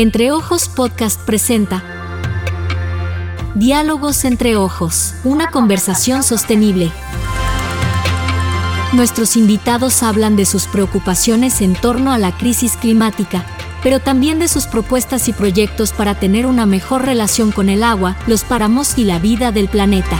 Entre Ojos Podcast presenta Diálogos entre Ojos, una conversación sostenible. Nuestros invitados hablan de sus preocupaciones en torno a la crisis climática, pero también de sus propuestas y proyectos para tener una mejor relación con el agua, los páramos y la vida del planeta.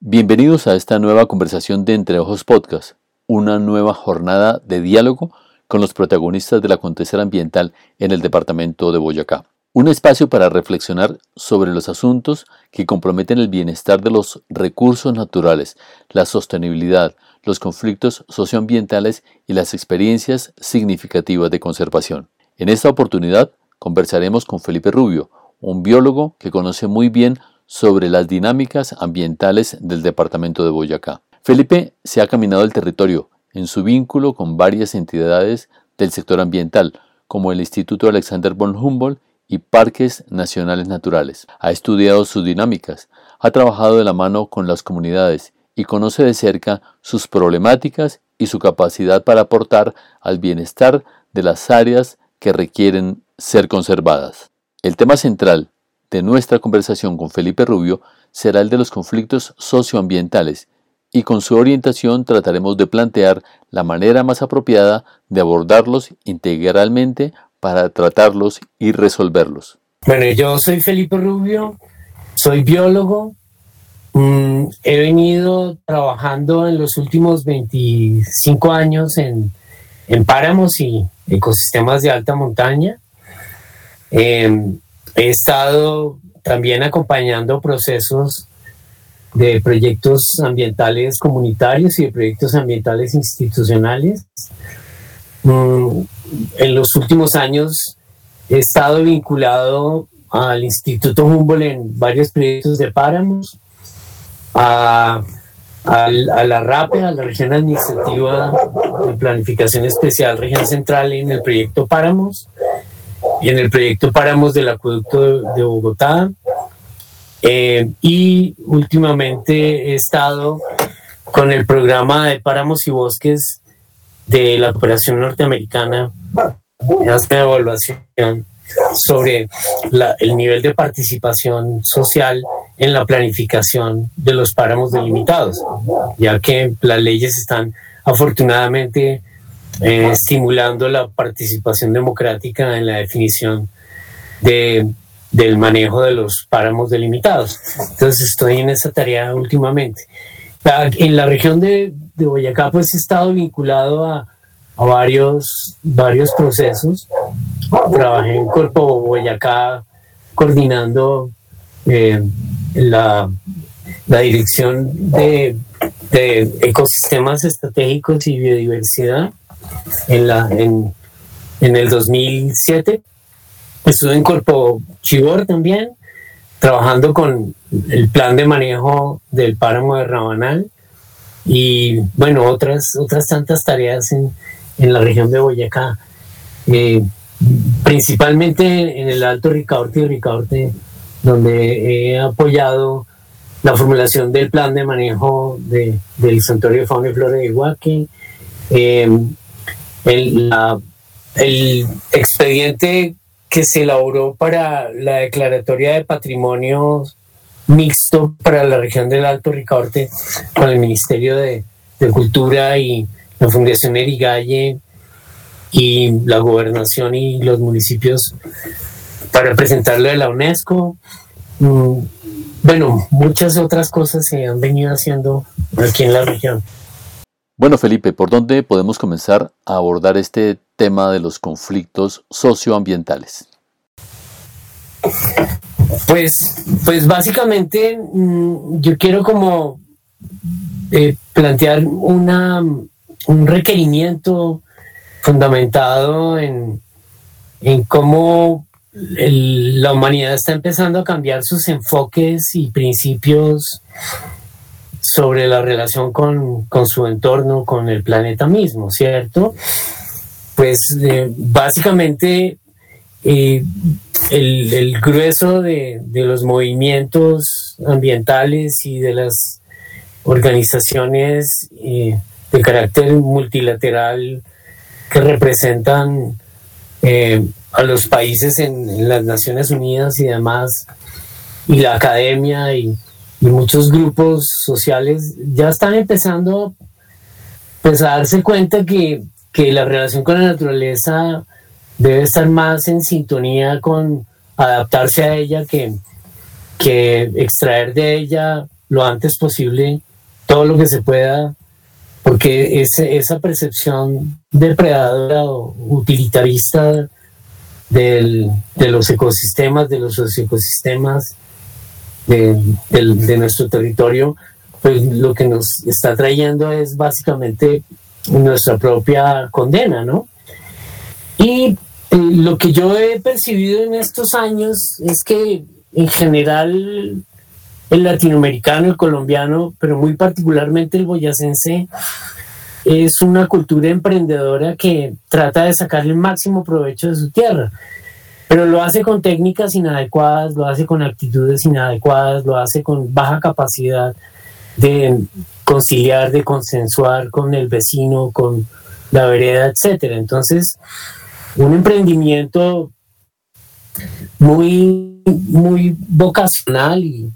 Bienvenidos a esta nueva conversación de Entre Ojos Podcast, una nueva jornada de diálogo con los protagonistas del acontecer ambiental en el departamento de Boyacá. Un espacio para reflexionar sobre los asuntos que comprometen el bienestar de los recursos naturales, la sostenibilidad, los conflictos socioambientales y las experiencias significativas de conservación. En esta oportunidad conversaremos con Felipe Rubio, un biólogo que conoce muy bien sobre las dinámicas ambientales del departamento de Boyacá. Felipe se ha caminado el territorio, en su vínculo con varias entidades del sector ambiental, como el Instituto Alexander von Humboldt y Parques Nacionales Naturales. Ha estudiado sus dinámicas, ha trabajado de la mano con las comunidades y conoce de cerca sus problemáticas y su capacidad para aportar al bienestar de las áreas que requieren ser conservadas. El tema central de nuestra conversación con Felipe Rubio será el de los conflictos socioambientales y con su orientación trataremos de plantear la manera más apropiada de abordarlos integralmente para tratarlos y resolverlos. Bueno, yo soy Felipe Rubio, soy biólogo, mm, he venido trabajando en los últimos 25 años en, páramos y ecosistemas de alta montaña. Em, he estado también acompañando procesos de proyectos ambientales comunitarios y de proyectos ambientales institucionales. Mm, en los últimos años he estado vinculado al Instituto Humboldt en varios proyectos de páramos, a, la RAPE, a la Región Administrativa de Planificación Especial Región Central en el proyecto Páramos, y en el proyecto Páramos del Acueducto de Bogotá, eh, y últimamente he estado con el programa de páramos y bosques de la cooperación norteamericana, hace evaluación sobre el nivel de participación social en la planificación de los páramos delimitados, ya que las leyes están afortunadamente eh, estimulando la participación democrática en la definición de del manejo de los páramos delimitados. Entonces estoy en esa tarea últimamente. En la región de, Boyacá pues he estado vinculado a, varios, varios procesos. Trabajé en Cuerpo Boyacá coordinando eh, la, dirección de, ecosistemas estratégicos y biodiversidad en, la, en, en el 2007 Estuve en Corpo Chibor también, trabajando con el plan de manejo del páramo de Rabanal y, bueno, otras, otras tantas tareas en, en la región de Boyacá. Eh, principalmente en el Alto Ricaurte y Ricaurte, donde he apoyado la formulación del plan de manejo de, del Santuario de Fauna y Flora de Iguaque, eh, el, el expediente que se elaboró para la declaratoria de patrimonio mixto para la región del Alto Ricaurte con el Ministerio de, Cultura y la Fundación Erigalle y la gobernación y los municipios para presentarlo de la UNESCO. Mm, bueno, muchas otras cosas se han venido haciendo aquí en la región. Bueno, Felipe, ¿por dónde podemos comenzar a abordar este tema de los conflictos socioambientales? Pues, pues básicamente mm, yo quiero como eh, plantear una, un requerimiento fundamentado en, en cómo la humanidad está empezando a cambiar sus enfoques y principios sobre la relación con, su entorno, con el planeta mismo, ¿cierto? Pues eh, básicamente eh, el, grueso de, los movimientos ambientales y de las organizaciones eh, de carácter multilateral que representan eh, a los países en, las Naciones Unidas y demás, y la academia y, muchos grupos sociales ya están empezando pues, a darse cuenta que, que la relación con la naturaleza debe estar más en sintonía con adaptarse a ella que, que extraer de ella lo antes posible todo lo que se pueda, porque ese, esa percepción depredadora o utilitarista del, de los ecosistemas, de los ecosistemas de, de, nuestro territorio, pues lo que nos está trayendo es básicamente nuestra propia condena, ¿no? Y eh, lo que yo he percibido en estos años es que en general el latinoamericano, el colombiano, pero muy particularmente el boyacense, es una cultura emprendedora que trata de sacarle el máximo provecho de su tierra, pero lo hace con técnicas inadecuadas, lo hace con actitudes inadecuadas, lo hace con baja capacidad de conciliar, de consensuar con el vecino, con la vereda, etcétera. Entonces, un emprendimiento muy, muy vocacional y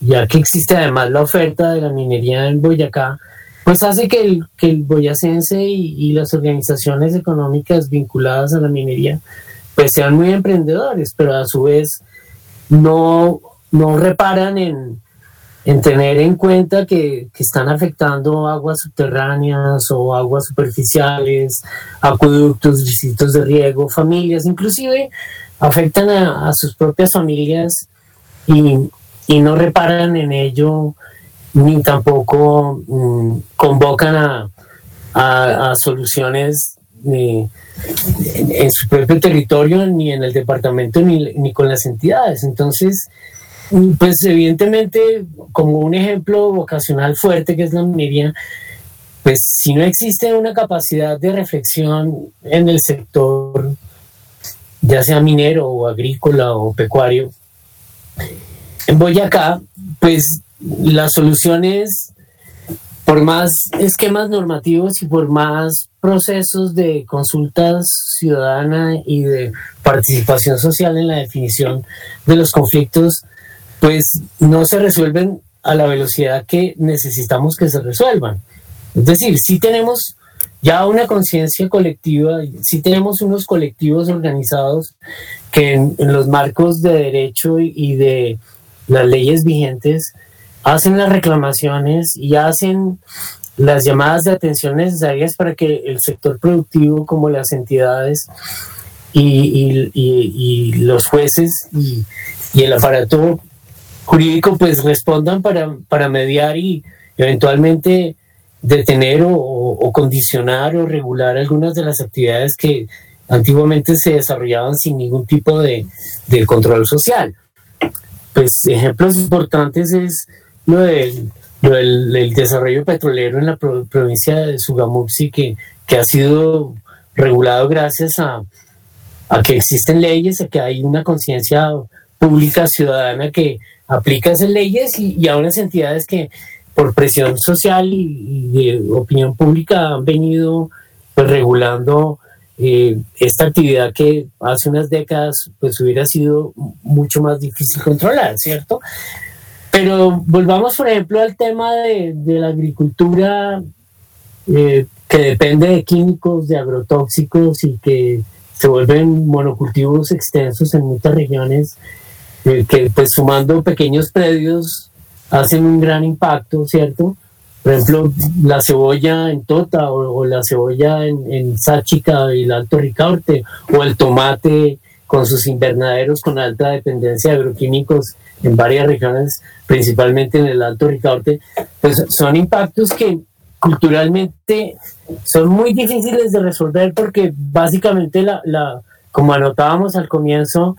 ya que existe además la oferta de la minería en Boyacá, pues hace que el, que el boyacense y, las organizaciones económicas vinculadas a la minería pues sean muy emprendedores, pero a su vez no, no reparan en, en tener en cuenta que, que, están afectando aguas subterráneas o aguas superficiales, acueductos, distritos de riego, familias, inclusive afectan a, sus propias familias y, y no reparan en ello ni tampoco mm, convocan a, a, soluciones en, su propio territorio, ni en el departamento, ni, ni, con las entidades. Entonces, pues evidentemente, como un ejemplo vocacional fuerte que es la minería, pues si no existe una capacidad de reflexión en el sector, ya sea minero o agrícola o pecuario, en Boyacá, pues las soluciones, por más esquemas normativos y por más procesos de consultas ciudadana y de participación social en la definición de los conflictos, pues no se resuelven a la velocidad que necesitamos que se resuelvan. Es decir, si tenemos ya una conciencia colectiva, si tenemos unos colectivos organizados que en, los marcos de derecho y de las leyes vigentes, hacen las reclamaciones y hacen las llamadas de atención necesarias para que el sector productivo como las entidades y, los jueces y, el aparato jurídico pues respondan para, para mediar y eventualmente detener o, condicionar o regular algunas de las actividades que antiguamente se desarrollaban sin ningún tipo de, de control social. Pues ejemplos importantes es lo del, desarrollo petrolero en la provincia de Sugamuxi, que, que ha sido regulado gracias a, que existen leyes, a que hay una conciencia pública ciudadana que aplica esas leyes y, a unas entidades que por presión social y, de opinión pública han venido pues, regulando eh, esta actividad que hace unas décadas pues hubiera sido mucho más difícil controlar, ¿cierto? Pero volvamos, por ejemplo, al tema de, la agricultura eh, que depende de químicos, de agrotóxicos y que se vuelven monocultivos extensos en muchas regiones, que pues sumando pequeños predios hacen un gran impacto, ¿cierto? Por ejemplo, la cebolla en Tota o, la cebolla en, en Sáchica y el Alto Ricaurte o el tomate con sus invernaderos con alta dependencia de agroquímicos en varias regiones, principalmente en el Alto Ricaurte, pues son impactos que culturalmente son muy difíciles de resolver porque básicamente la, la como anotábamos al comienzo,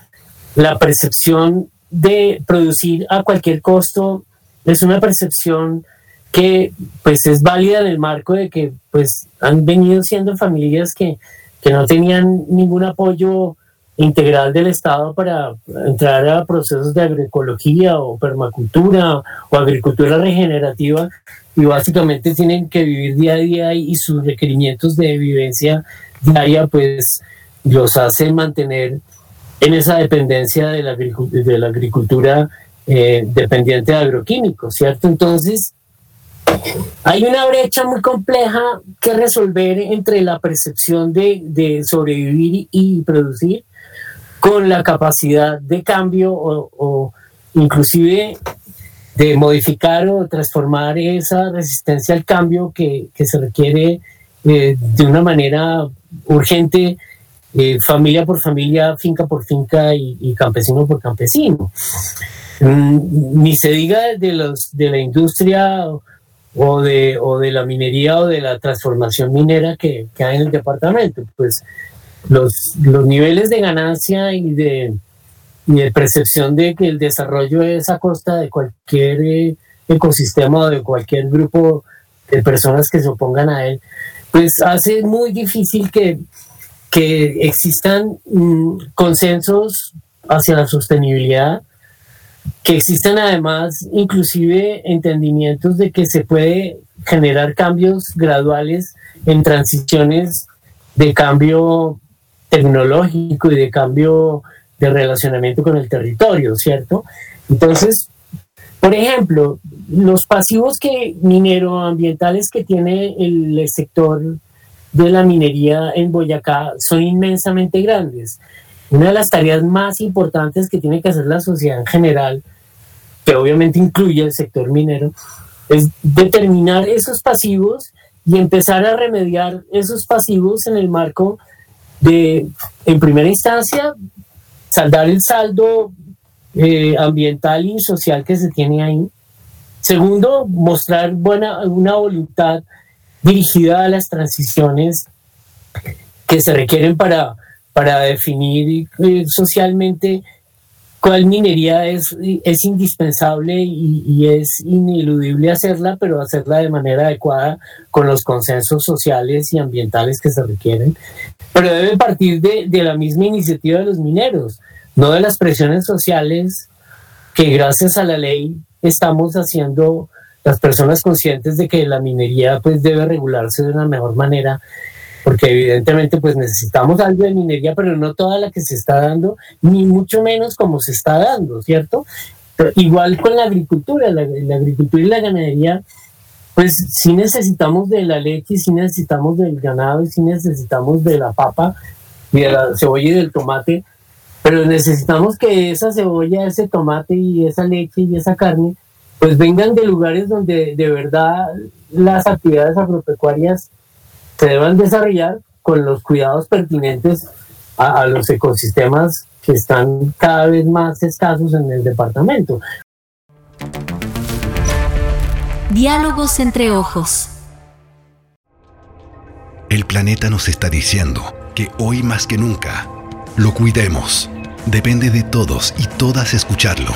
la percepción de producir a cualquier costo es una percepción que pues es válida en el marco de que pues han venido siendo familias que, que no tenían ningún apoyo integral del Estado para entrar a procesos de agroecología o permacultura o agricultura regenerativa y básicamente tienen que vivir día a día y sus requerimientos de vivencia diaria, pues los hace mantener en esa dependencia de la, de la agricultura eh, dependiente de agroquímicos, ¿cierto? Entonces, hay una brecha muy compleja que resolver entre la percepción de, sobrevivir y producir con la capacidad de cambio o, inclusive de modificar o transformar esa resistencia al cambio que, se requiere eh, de una manera urgente, eh, familia por familia, finca por finca y, campesino por campesino. Mm, ni se diga de, los, de la industria o de, o de la minería o de la transformación minera que, que hay en el departamento. Pues los, los niveles de ganancia y de, de percepción de que el desarrollo es a costa de cualquier eh, ecosistema o de cualquier grupo de personas que se opongan a él, pues hace muy difícil que, que existan mm, consensos hacia la sostenibilidad, que existan además inclusive entendimientos de que se puede generar cambios graduales en transiciones de cambio tecnológico y de cambio de relacionamiento con el territorio, ¿cierto? Entonces, por ejemplo, los pasivos que mineroambientales que tiene el, sector de la minería en Boyacá son inmensamente grandes. Una de las tareas más importantes que tiene que hacer la sociedad en general, que obviamente incluye el sector minero, es determinar esos pasivos y empezar a remediar esos pasivos en el marco de, en primera instancia, saldar el saldo eh, ambiental y social que se tiene ahí. Segundo, mostrar buena, una voluntad dirigida a las transiciones que se requieren para, para definir eh, socialmente cuál minería es, es indispensable y, es ineludible hacerla, pero hacerla de manera adecuada con los consensos sociales y ambientales que se requieren. Pero debe partir de, de la misma iniciativa de los mineros, no de las presiones sociales que gracias a la ley estamos haciendo las personas conscientes de que la minería pues debe regularse de una mejor manera porque evidentemente pues necesitamos algo de minería, pero no toda la que se está dando, ni mucho menos como se está dando, ¿cierto? igual con la agricultura, la, agricultura y la ganadería, pues sí necesitamos de la leche, sí necesitamos del ganado, y sí necesitamos de la papa y de la cebolla y del tomate, pero necesitamos que esa cebolla, ese tomate y esa leche y esa carne, pues vengan de lugares donde de verdad las actividades agropecuarias se deban desarrollar con los cuidados pertinentes a, los ecosistemas que están cada vez más escasos en el departamento. Diálogos entre ojos. El planeta nos está diciendo que hoy más que nunca lo cuidemos. Depende de todos y todas escucharlo.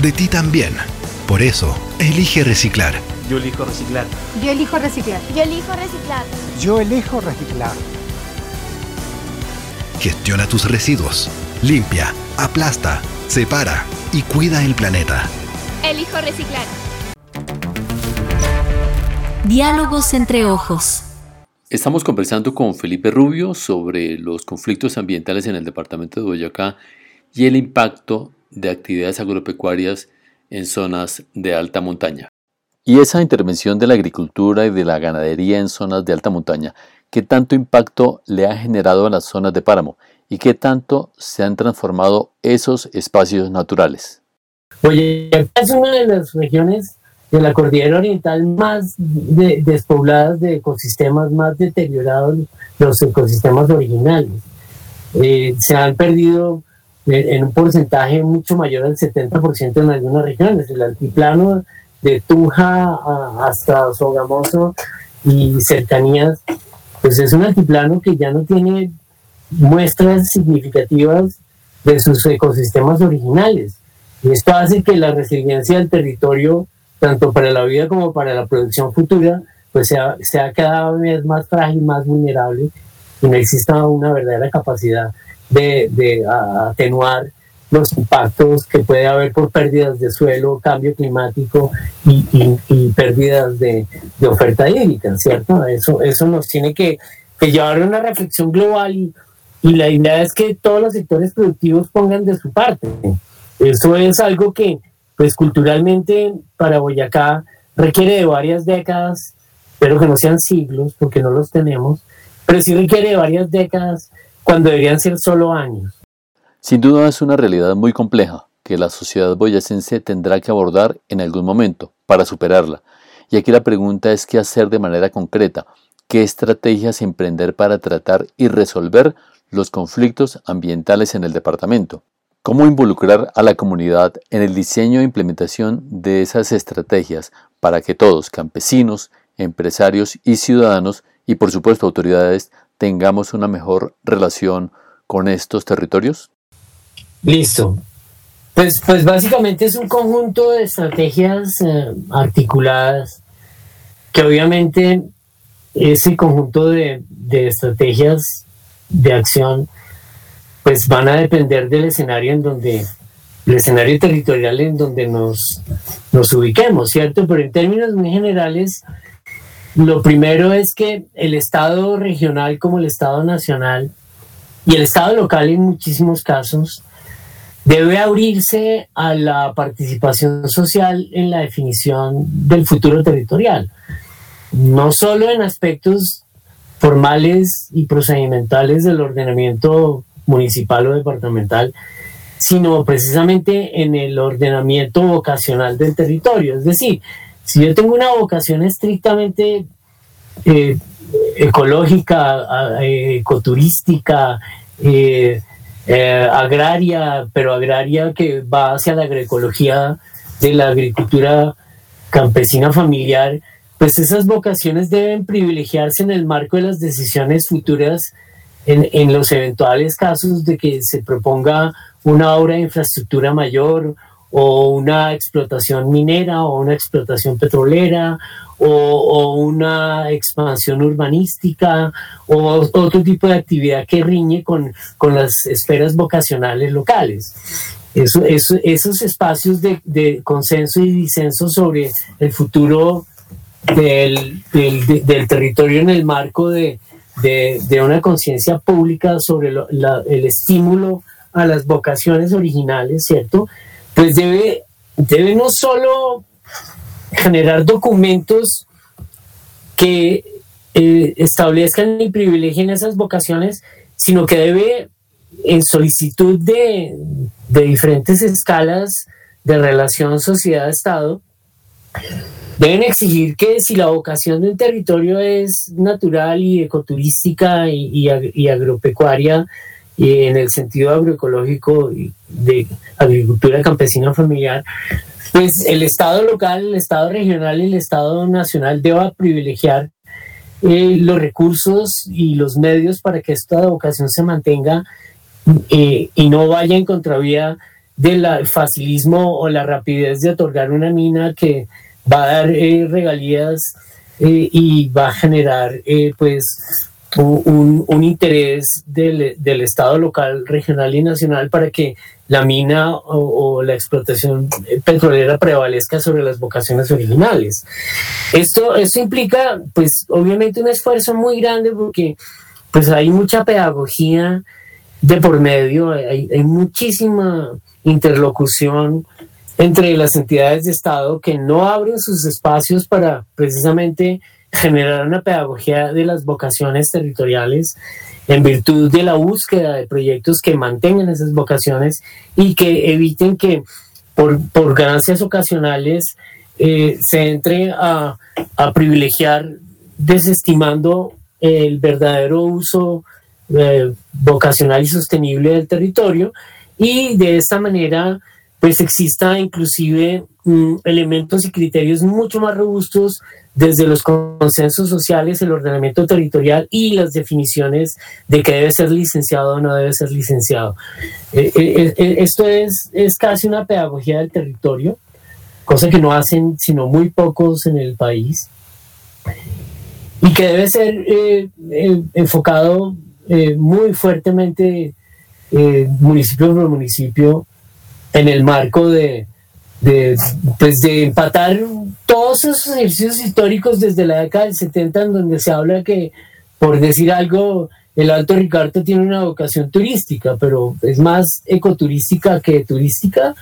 De ti también. Por eso, elige reciclar yo elijo reciclar. Yo elijo reciclar. Yo elijo reciclar. Yo elijo reciclar. Gestiona tus residuos. Limpia, aplasta, separa y cuida el planeta. Elijo reciclar. Diálogos entre ojos. Estamos conversando con Felipe Rubio sobre los conflictos ambientales en el departamento de Boyacá y el impacto de actividades agropecuarias en zonas de alta montaña. Y esa intervención de la agricultura y de la ganadería en zonas de alta montaña, ¿qué tanto impacto le ha generado a las zonas de páramo y qué tanto se han transformado esos espacios naturales? Oye, es una de las regiones de la cordillera oriental más despobladas de ecosistemas, más deteriorados los ecosistemas originales. Eh, se han perdido en un porcentaje mucho mayor al 70% en algunas regiones. El altiplano de Tunja hasta Sogamoso y cercanías, pues es un altiplano que ya no tiene muestras significativas de sus ecosistemas originales. Y esto hace que la resiliencia del territorio, tanto para la vida como para la producción futura, pues sea, sea cada vez más frágil, más vulnerable y no exista una verdadera capacidad de, de atenuar los impactos que puede haber por pérdidas de suelo, cambio climático y, pérdidas de, oferta hídrica, ¿cierto? Eso, eso nos tiene que, llevar a una reflexión global y, la idea es que todos los sectores productivos pongan de su parte. Eso es algo que, pues culturalmente, para Boyacá requiere de varias décadas, pero que no sean siglos, porque no los tenemos, pero sí requiere de varias décadas cuando deberían ser solo años. Sin duda es una realidad muy compleja que la sociedad boyacense tendrá que abordar en algún momento para superarla. Y aquí la pregunta es qué hacer de manera concreta, qué estrategias emprender para tratar y resolver los conflictos ambientales en el departamento. ¿Cómo involucrar a la comunidad en el diseño e implementación de esas estrategias para que todos, campesinos, empresarios y ciudadanos, y por supuesto autoridades, tengamos una mejor relación con estos territorios? Listo. Pues, pues básicamente es un conjunto de estrategias eh, articuladas que obviamente ese conjunto de, estrategias de acción pues van a depender del escenario en donde el escenario territorial en donde nos, nos ubiquemos, ¿cierto? Pero en términos muy generales, lo primero es que el Estado regional como el Estado nacional y el Estado local en muchísimos casos debe abrirse a la participación social en la definición del futuro territorial, no solo en aspectos formales y procedimentales del ordenamiento municipal o departamental, sino precisamente en el ordenamiento vocacional del territorio. Es decir, si yo tengo una vocación estrictamente eh, ecológica, ecoturística, eh, eh, agraria, pero agraria que va hacia la agroecología de la agricultura campesina familiar, pues esas vocaciones deben privilegiarse en el marco de las decisiones futuras en, en los eventuales casos de que se proponga una obra de infraestructura mayor o una explotación minera o una explotación petrolera o, una expansión urbanística o otro tipo de actividad que riñe con, las esferas vocacionales locales. Eso, esos espacios de, consenso y disenso sobre el futuro del, territorio en el marco de, una conciencia pública sobre el estímulo a las vocaciones originales, ¿cierto? Pues debe, debe no solo generar documentos que eh, establezcan y privilegien esas vocaciones, sino que debe, en solicitud de, diferentes escalas de relación sociedad-estado, deben exigir que si la vocación de un territorio es natural y ecoturística y, agropecuaria, y en el sentido agroecológico de agricultura campesina familiar, pues el Estado local, el Estado regional y el Estado nacional deba privilegiar eh, los recursos y los medios para que esta vocación se mantenga eh, y no vaya en contravía del facilismo o la rapidez de otorgar una mina que va a dar eh, regalías y va a generar pues un, interés del, Estado local, regional y nacional para que la mina o, la explotación petrolera prevalezca sobre las vocaciones originales. Esto, esto implica, pues, obviamente un esfuerzo muy grande porque pues hay mucha pedagogía de por medio, hay muchísima interlocución entre las entidades de Estado que no abren sus espacios para precisamente generar una pedagogía de las vocaciones territoriales en virtud de la búsqueda de proyectos que mantengan esas vocaciones y que eviten que por, por ganancias ocasionales eh, se entre a, a, privilegiar desestimando el verdadero uso eh, vocacional y sostenible del territorio y de esta manera pues exista inclusive mm, elementos y criterios mucho más robustos desde los consensos sociales, el ordenamiento territorial y las definiciones de qué debe ser licenciado o no debe ser licenciado. Eh, eh, eh, esto es, es casi una pedagogía del territorio, cosa que no hacen sino muy pocos en el país, y que debe ser enfocado muy fuertemente municipio por municipio en el marco de, de, pues de empatar todos esos ejercicios históricos desde la década del 70 en donde se habla que, por decir algo, el Alto Ricardo tiene una vocación turística, pero es más ecoturística que turística.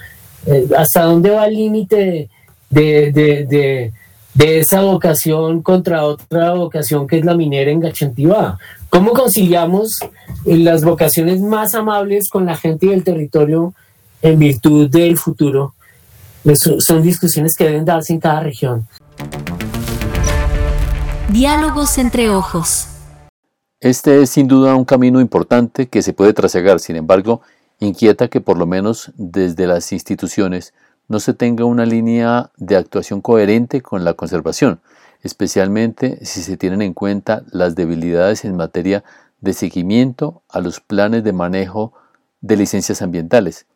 Eh, ¿Hasta dónde va el límite de, de, de, esa vocación contra otra vocación que es la minera en Gachantivá? ¿Cómo conciliamos las vocaciones más amables con la gente del territorio en virtud del futuro? son discusiones que deben darse en cada región. Diálogos entre ojos. Este es sin duda un camino importante que se puede trasegar, sin embargo, inquieta que por lo menos desde las instituciones no se tenga una línea de actuación coherente con la conservación, especialmente si se tienen en cuenta las debilidades en materia de seguimiento a los planes de manejo de licencias ambientales.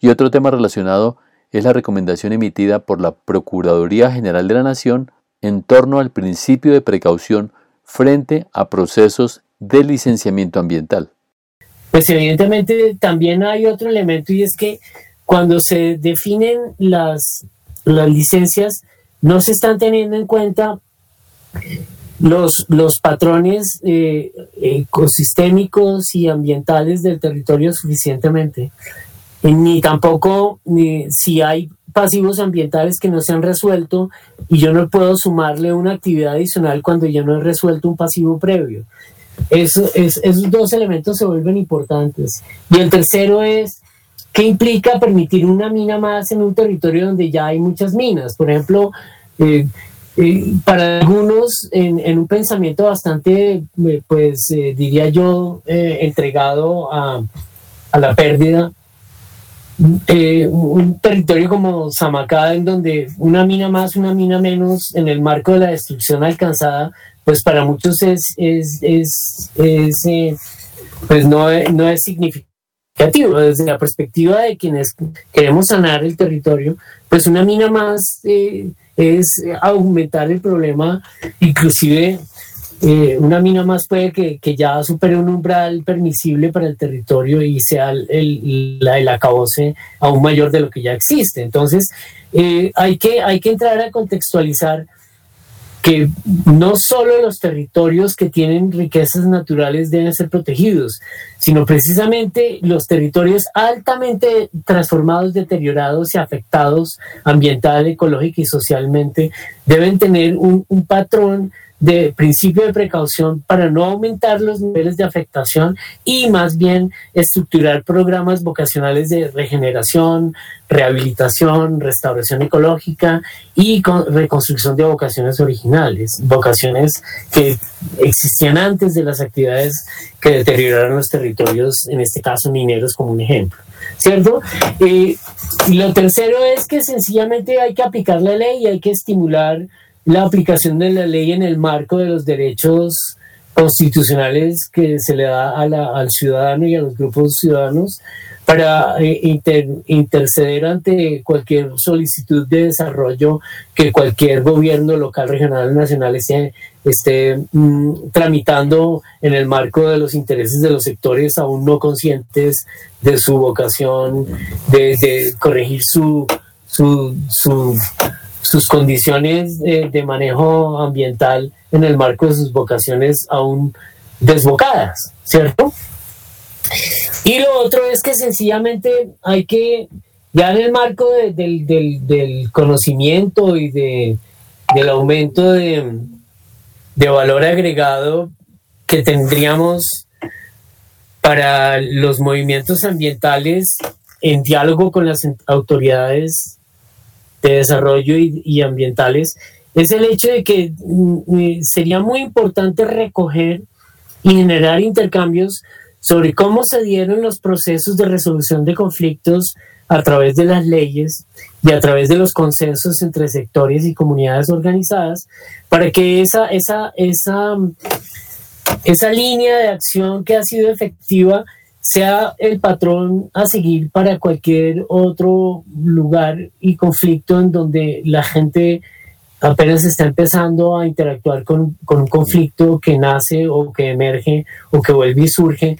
Y otro tema relacionado es la recomendación emitida por la Procuraduría General de la Nación en torno al principio de precaución frente a procesos de licenciamiento ambiental. Pues evidentemente también hay otro elemento y es que cuando se definen las, las licencias no se están teniendo en cuenta los, los patrones eh, ecosistémicos y ambientales del territorio suficientemente ni tampoco si hay pasivos ambientales que no se han resuelto y yo no puedo sumarle una actividad adicional cuando yo no he resuelto un pasivo previo. Eso, es, esos dos elementos se vuelven importantes. Y el tercero es, ¿qué implica permitir una mina más en un territorio donde ya hay muchas minas? Por ejemplo, eh, eh, para algunos, en, un pensamiento bastante, eh, pues diría yo, entregado a, a la pérdida, eh, un territorio como Samacá, en donde una mina más, una mina menos, en el marco de la destrucción alcanzada, pues para muchos es, es, es, eh, pues no, no es significativo. Desde la perspectiva de quienes queremos sanar el territorio, pues una mina más eh, es aumentar el problema, inclusive eh, una mina más puede que, que, ya supere un umbral permisible para el territorio y sea el, el, acabose aún mayor de lo que ya existe. Entonces, eh, hay, que, hay que entrar a contextualizar que no solo los territorios que tienen riquezas naturales deben ser protegidos, sino precisamente los territorios altamente transformados, deteriorados y afectados ambiental, ecológica y socialmente deben tener un, un patrón de principio de precaución para no aumentar los niveles de afectación y más bien estructurar programas vocacionales de regeneración, rehabilitación, restauración ecológica y reconstrucción de vocaciones originales, vocaciones que existían antes de las actividades que deterioraron los territorios, en este caso mineros como un ejemplo. ¿Cierto? y lo tercero es que sencillamente hay que aplicar la ley y hay que estimular la aplicación de la ley en el marco de los derechos constitucionales que se le da al ciudadano y a los grupos ciudadanos para eh, interceder ante cualquier solicitud de desarrollo que cualquier gobierno local, regional nacional esté, esté mm, tramitando en el marco de los intereses de los sectores aún no conscientes de su vocación de, corregir su, su, su sus condiciones de, manejo ambiental en el marco de sus vocaciones aún desbocadas, ¿cierto? Y lo otro es que sencillamente hay que, ya en el marco del, conocimiento y de, del aumento de, de valor agregado que tendríamos para los movimientos ambientales en diálogo con las autoridades de desarrollo y, ambientales es el hecho de que mm, eh, sería muy importante recoger y generar intercambios sobre cómo se dieron los procesos de resolución de conflictos a través de las leyes y a través de los consensos entre sectores y comunidades organizadas para que esa, esa, esa, esa línea de acción que ha sido efectiva sea el patrón a seguir para cualquier otro lugar y conflicto en donde la gente apenas está empezando a interactuar con, un conflicto que nace o que emerge o que vuelve y surge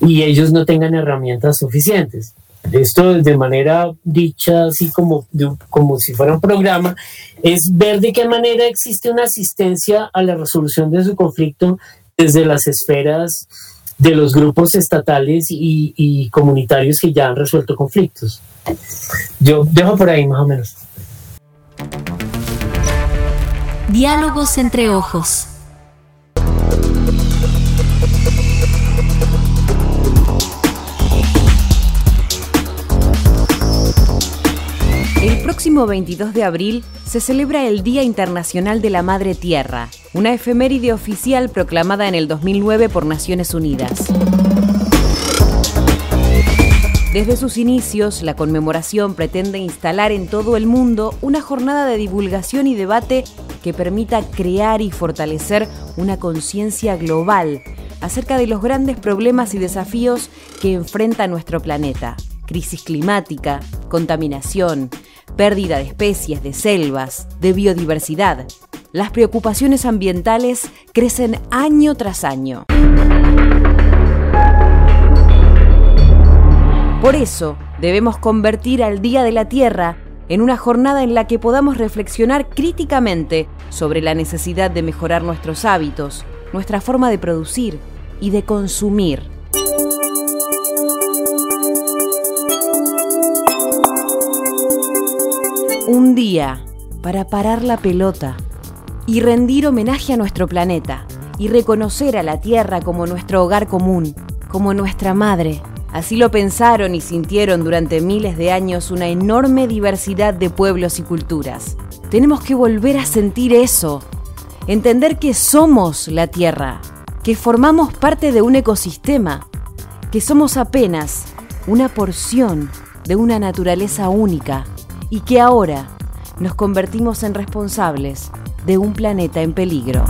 y ellos no tengan herramientas suficientes. esto de manera dicha, así como, como si fuera un programa, es ver de qué manera existe una asistencia a la resolución de su conflicto desde las esferas de los grupos estatales y, y comunitarios que ya han resuelto conflictos. Yo dejo por ahí más o menos. Diálogos entre ojos. Próximo 22 de abril se celebra el Día Internacional de la Madre Tierra, una efeméride oficial proclamada en el 2009 por Naciones Unidas. Desde sus inicios, la conmemoración pretende instalar en todo el mundo una jornada de divulgación y debate que permita crear y fortalecer una conciencia global acerca de los grandes problemas y desafíos que enfrenta nuestro planeta. Crisis climática, contaminación, pérdida de especies, de selvas, de biodiversidad. Las preocupaciones ambientales crecen año tras año. Por eso, debemos convertir al Día de la Tierra en una jornada en la que podamos reflexionar críticamente sobre la necesidad de mejorar nuestros hábitos, nuestra forma de producir y de consumir. Un día para parar la pelota y rendir homenaje a nuestro planeta y reconocer a la Tierra como nuestro hogar común, como nuestra madre. Así lo pensaron y sintieron durante miles de años una enorme diversidad de pueblos y culturas. Tenemos que volver a sentir eso, entender que somos la Tierra, que formamos parte de un ecosistema, que somos apenas una porción de una naturaleza única y que ahora nos convertimos en responsables de un planeta en peligro.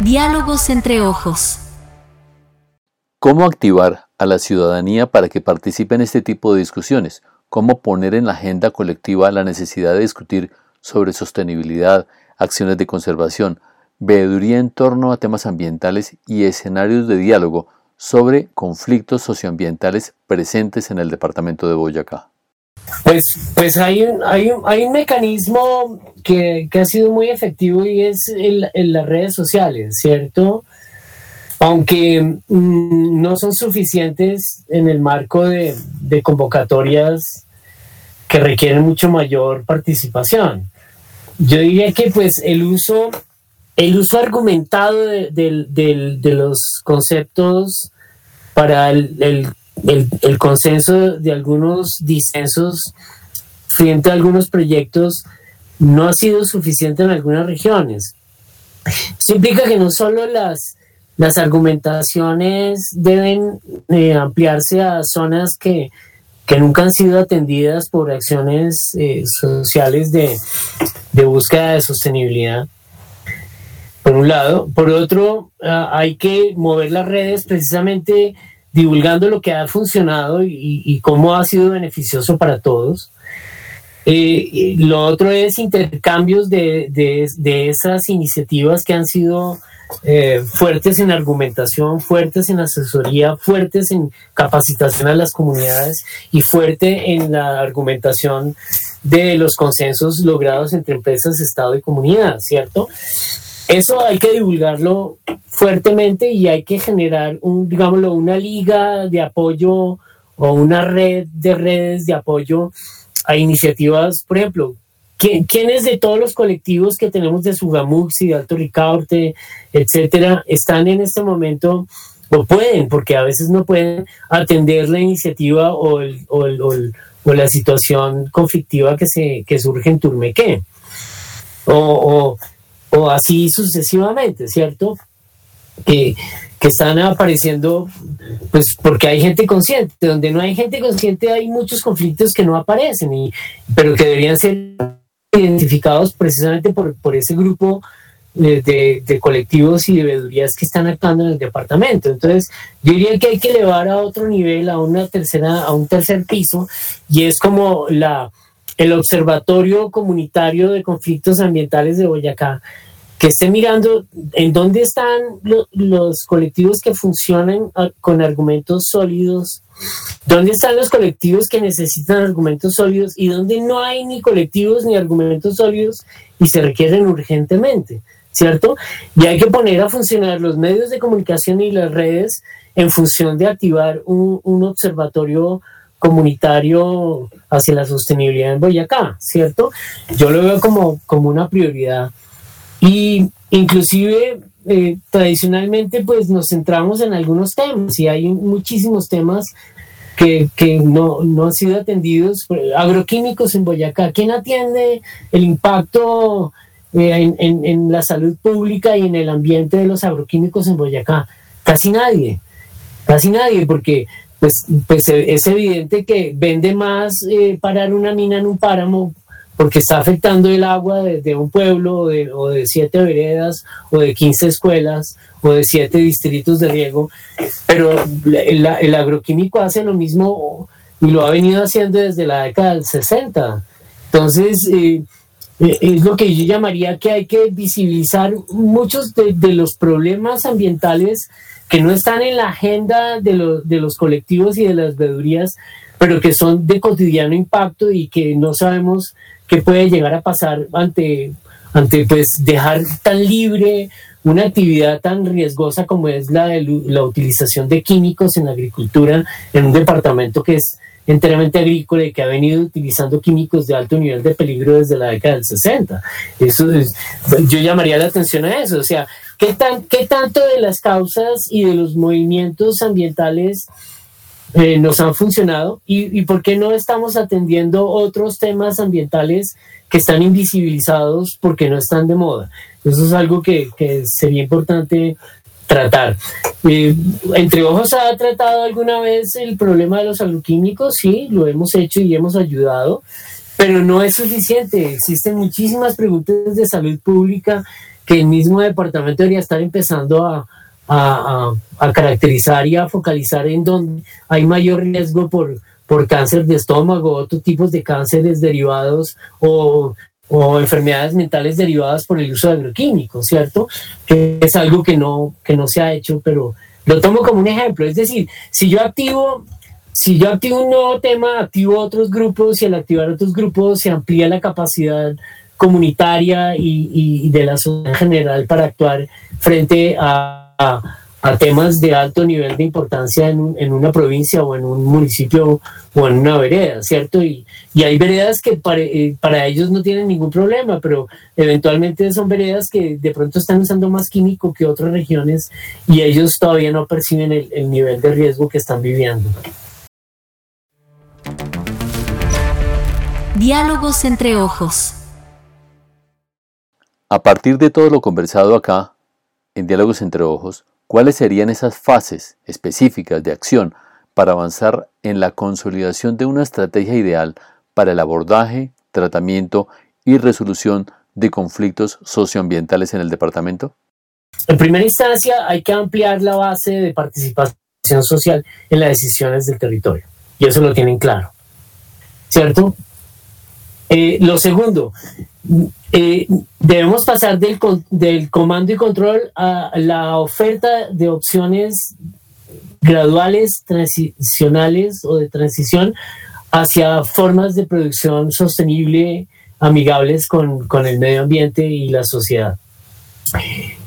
Diálogos entre ojos. ¿Cómo activar a la ciudadanía para que participe en este tipo de discusiones? ¿Cómo poner en la agenda colectiva la necesidad de discutir sobre sostenibilidad, acciones de conservación, veeduría en torno a temas ambientales y escenarios de diálogo sobre conflictos socioambientales presentes en el departamento de Boyacá? Pues, pues hay, un, hay, un, hay un mecanismo que, que, ha sido muy efectivo y es en las redes sociales, ¿cierto? Aunque mmm, no son suficientes en el marco de convocatorias que requieren mucho mayor participación. Yo diría que pues el uso el uso argumentado de, los conceptos para el, el, consenso de algunos disensos frente a algunos proyectos no ha sido suficiente en algunas regiones. Eso implica que no solo las, las argumentaciones deben eh, ampliarse a zonas que, nunca han sido atendidas por acciones eh, sociales de búsqueda de sostenibilidad, por un lado. Por otro, uh, hay que mover las redes precisamente divulgando lo que ha funcionado y, y cómo ha sido beneficioso para todos. Eh, lo otro es intercambios de, de, de, esas iniciativas que han sido eh, fuertes en argumentación, fuertes en asesoría, fuertes en capacitación a las comunidades y fuerte en la argumentación de los consensos logrados entre empresas, Estado y comunidad, ¿cierto? Eso hay que divulgarlo fuertemente y hay que generar, un, digámoslo, una liga de apoyo o una red de redes de apoyo a iniciativas, por ejemplo, ¿quiénes de todos los colectivos que tenemos de Sugamuxi, de Alto Ricaurte, etcétera, están en este momento o pueden, porque a veces no pueden atender la iniciativa o, el, o, el, o, el, o la situación conflictiva que, se, que surge en Turmequé? O, o así sucesivamente, ¿cierto? Que, que, están apareciendo, pues porque hay gente consciente. Donde no hay gente consciente hay muchos conflictos que no aparecen, y, pero que deberían ser identificados precisamente por, por ese grupo de, de, de, colectivos y de veedurías que están actuando en el departamento. Entonces, yo diría que hay que elevar a otro nivel, a una tercera, a un tercer piso, y es como la el Observatorio Comunitario de Conflictos Ambientales de Boyacá, que esté mirando en dónde están los colectivos que funcionan ah, con argumentos sólidos, dónde están los colectivos que necesitan argumentos sólidos y dónde no hay ni colectivos ni argumentos sólidos y se requieren urgentemente, ¿cierto? Y hay que poner a funcionar los medios de comunicación y las redes en función de activar un, un observatorio comunitario hacia la sostenibilidad en Boyacá, ¿cierto? Yo lo veo como, como una prioridad. Y inclusive eh, tradicionalmente pues nos centramos en algunos temas y hay muchísimos temas que, que no, no, han sido atendidos. Agroquímicos en Boyacá, ¿quién atiende el impacto eh, en, en, en, la salud pública y en el ambiente de los agroquímicos en Boyacá? Casi nadie, casi nadie, porque pues, pues es evidente que vende más eh, parar una mina en un páramo porque está afectando el agua de, un pueblo o de, o de, siete veredas o de 15 escuelas o de siete distritos de riego, pero el, el agroquímico hace lo mismo y lo ha venido haciendo desde la década del 60. Entonces, eh, eh, es lo que yo llamaría que hay que visibilizar muchos de los problemas ambientales que no están en la agenda de, los, de los colectivos y de las veedurías, pero que son de cotidiano impacto y que no sabemos qué puede llegar a pasar ante, ante pues, dejar tan libre una actividad tan riesgosa como es la de la utilización de químicos en la agricultura en un departamento que es enteramente agrícola y que ha venido utilizando químicos de alto nivel de peligro desde la década del 60. Eso es, yo llamaría la atención a eso, o sea, ¿Qué, tan, ¿Qué tanto de las causas y de los movimientos ambientales eh, nos han funcionado y, por qué no estamos atendiendo otros temas ambientales que están invisibilizados porque no están de moda? Eso es algo que, que sería importante tratar. Eh, entre ojos ha tratado alguna vez el problema de los agroquímicos, sí, lo hemos hecho y hemos ayudado, pero no es suficiente. Existen muchísimas preguntas de salud pública que el mismo departamento debería estar empezando a, a, a, caracterizar y a focalizar en donde hay mayor riesgo por, por cáncer de estómago, otros tipos de cánceres derivados o, o, enfermedades mentales derivadas por el uso de agroquímicos, ¿cierto? Que es algo que no, que no se ha hecho, pero lo tomo como un ejemplo. Es decir, si yo activo... Si yo activo un nuevo tema, activo otros grupos y al activar otros grupos se amplía la capacidad comunitaria y, de la sociedad en general para actuar frente a, a, temas de alto nivel de importancia en, en, una provincia o en un municipio o en una vereda, ¿cierto? Y, y hay veredas que para, eh, para, ellos no tienen ningún problema, pero eventualmente son veredas que de pronto están usando más químico que otras regiones y ellos todavía no perciben el, el nivel de riesgo que están viviendo. Diálogos entre ojos. A partir de todo lo conversado acá, en Diálogos entre Ojos, ¿cuáles serían esas fases específicas de acción para avanzar en la consolidación de una estrategia ideal para el abordaje, tratamiento y resolución de conflictos socioambientales en el departamento? En primera instancia, hay que ampliar la base de participación social en las decisiones del territorio. Y eso lo tienen claro. ¿Cierto? Eh, lo segundo, eh, debemos pasar del, del comando y control a la oferta de opciones graduales, transicionales o de transición hacia formas de producción sostenible, amigables con, con el medio ambiente y la sociedad.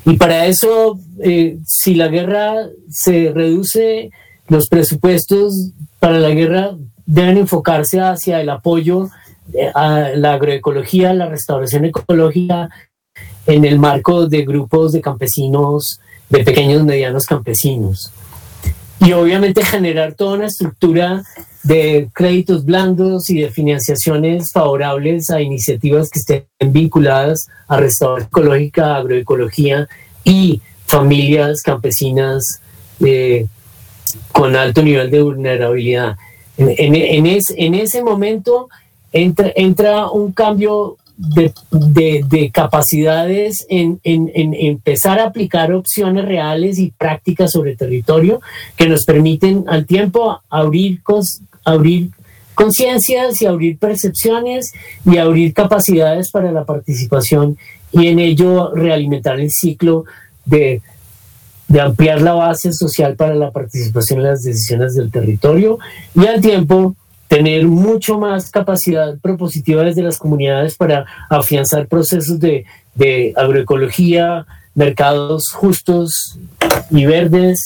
Y para eso, eh, si la guerra se reduce, los presupuestos para la guerra deben enfocarse hacia el apoyo a la agroecología, la restauración ecológica en el marco de grupos de campesinos, de pequeños, medianos campesinos. Y obviamente generar toda una estructura de créditos blandos y de financiaciones favorables a iniciativas que estén vinculadas a restauración ecológica, agroecología y familias campesinas eh, con alto nivel de vulnerabilidad. En, en, en ese momento entra, entra un cambio de, de, capacidades en, en, en, empezar a aplicar opciones reales y prácticas sobre territorio que nos permiten al tiempo abrir, abrir conciencias y abrir percepciones y abrir capacidades para la participación y en ello realimentar el ciclo de, de ampliar la base social para la participación en las decisiones del territorio y al tiempo tener mucho más capacidad propositiva desde las comunidades para afianzar procesos de, de agroecología, mercados justos y verdes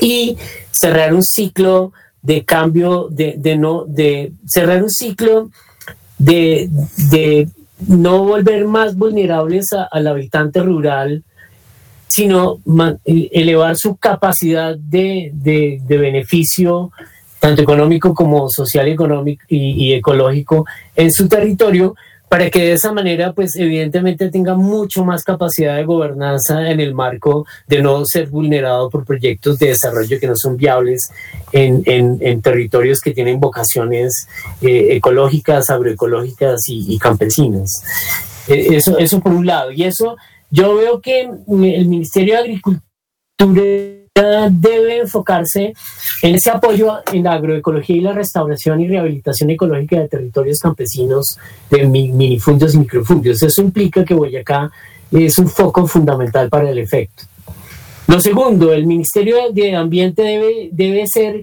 y cerrar un ciclo de cambio, de, de no, de cerrar un ciclo de, de no volver más vulnerables a- al habitante rural, sino elevar su capacidad de- de beneficio, tanto económico como social económico y, y ecológico en su territorio, para que de esa manera, pues evidentemente tenga mucho más capacidad de gobernanza en el marco de no ser vulnerado por proyectos de desarrollo que no son viables en, en- en territorios que tienen vocaciones eh, ecológicas, agroecológicas y, y campesinas. Eh, Eso, eso por un lado. Y eso yo veo que el Ministerio de Agricultura debe enfocarse en ese apoyo en la agroecología y la restauración y rehabilitación ecológica de territorios campesinos de mi- minifundios y microfundios. Eso implica que Boyacá es un foco fundamental para el efecto. Lo segundo, el Ministerio de Ambiente debe, debe ser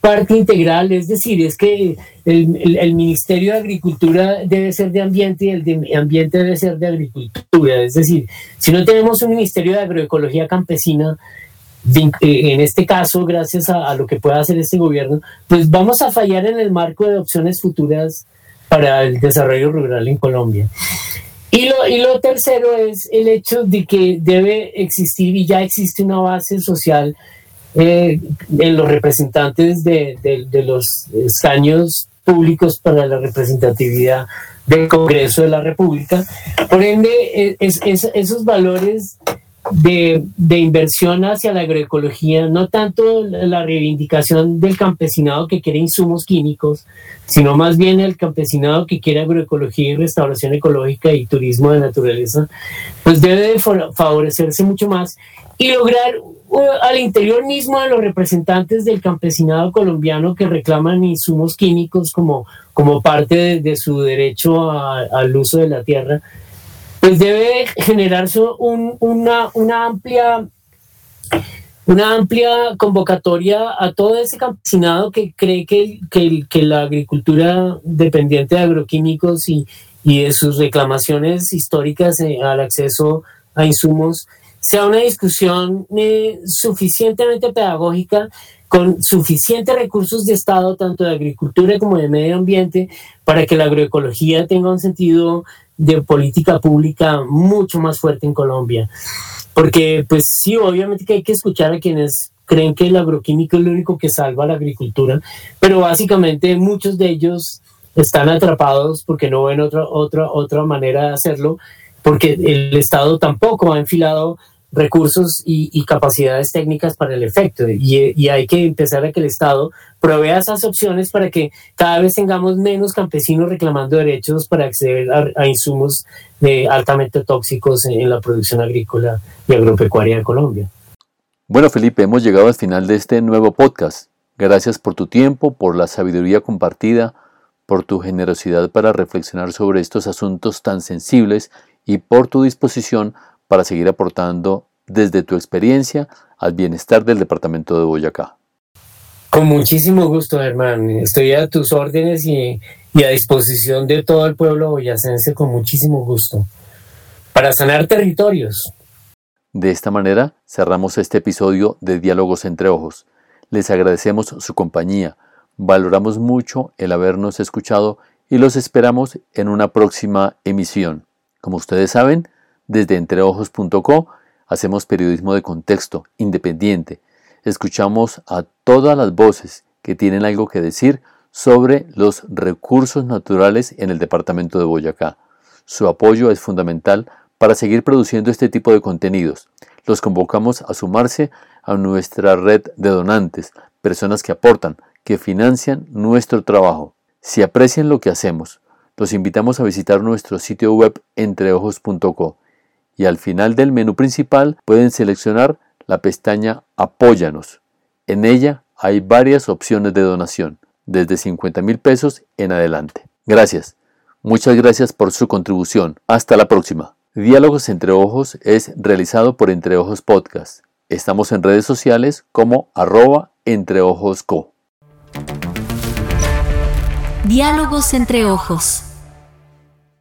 parte integral, es decir, es que el, el- Ministerio de Agricultura debe ser de ambiente y el de ambiente debe ser de agricultura. Es decir, si no tenemos un Ministerio de Agroecología Campesina, en este caso, gracias a, a lo que pueda hacer este gobierno, pues vamos a fallar en el marco de opciones futuras para el desarrollo rural en Colombia. Y lo, y lo tercero es el hecho de que debe existir y ya existe una base social eh, en los representantes de, de- de los escaños públicos para la representatividad del Congreso de la República. Por ende, eh, es- es- esos valores de, de inversión hacia la agroecología, no tanto la reivindicación del campesinado que quiere insumos químicos, sino más bien el campesinado que quiere agroecología y restauración ecológica y turismo de naturaleza, pues debe de fa- favorecerse mucho más y lograr uh, al interior mismo de los representantes del campesinado colombiano que reclaman insumos químicos como, como parte de, de su derecho a- al uso de la tierra, pues debe generarse un- una, una amplia una amplia convocatoria a todo ese campesinado que cree que, que- la agricultura dependiente de agroquímicos y, y de sus reclamaciones históricas eh, al acceso a insumos sea una discusión eh, suficientemente pedagógica con suficientes recursos de Estado, tanto de agricultura como de medio ambiente, para que la agroecología tenga un sentido de política pública mucho más fuerte en Colombia. Porque, pues sí, obviamente que hay que escuchar a quienes creen que el agroquímico es lo único que salva la agricultura, pero básicamente muchos de ellos están atrapados porque no ven otra, otra, otra manera de hacerlo, porque el Estado tampoco ha enfilado recursos y, capacidades técnicas para el efecto. Y, hay que empezar a que el Estado provea esas opciones para que cada vez tengamos menos campesinos reclamando derechos para acceder a, insumos eh, altamente tóxicos en, en la producción agrícola y agropecuaria de Colombia. Bueno, Felipe, hemos llegado al final de este nuevo podcast. Gracias por tu tiempo, por la sabiduría compartida, por tu generosidad para reflexionar sobre estos asuntos tan sensibles y por tu disposición para seguir aportando desde tu experiencia al bienestar del departamento de Boyacá. Con muchísimo gusto, Germán. Estoy a tus órdenes y, y a disposición de todo el pueblo boyacense con muchísimo gusto para sanar territorios. De esta manera cerramos este episodio de Diálogos entre Ojos. Les agradecemos su compañía, valoramos mucho el habernos escuchado y los esperamos en una próxima emisión. Como ustedes saben, desde entreojos.co hacemos periodismo de contexto, independiente. Escuchamos a todas las voces que tienen algo que decir sobre los recursos naturales en el departamento de Boyacá. Su apoyo es fundamental para seguir produciendo este tipo de contenidos. Los convocamos a sumarse a nuestra red de donantes, personas que aportan, que financian nuestro trabajo. Si aprecian lo que hacemos, los invitamos a visitar nuestro sitio web entreojos.co y al final del menú principal pueden seleccionar la pestaña Apóyanos. En ella hay varias opciones de donación. desde 50 mil pesos en adelante. Gracias. Muchas gracias por su contribución. Hasta la próxima. Diálogos entre Ojos es realizado por Entre Ojos Podcast. Estamos en redes sociales como arroba entreojosco. Diálogos entre Ojos.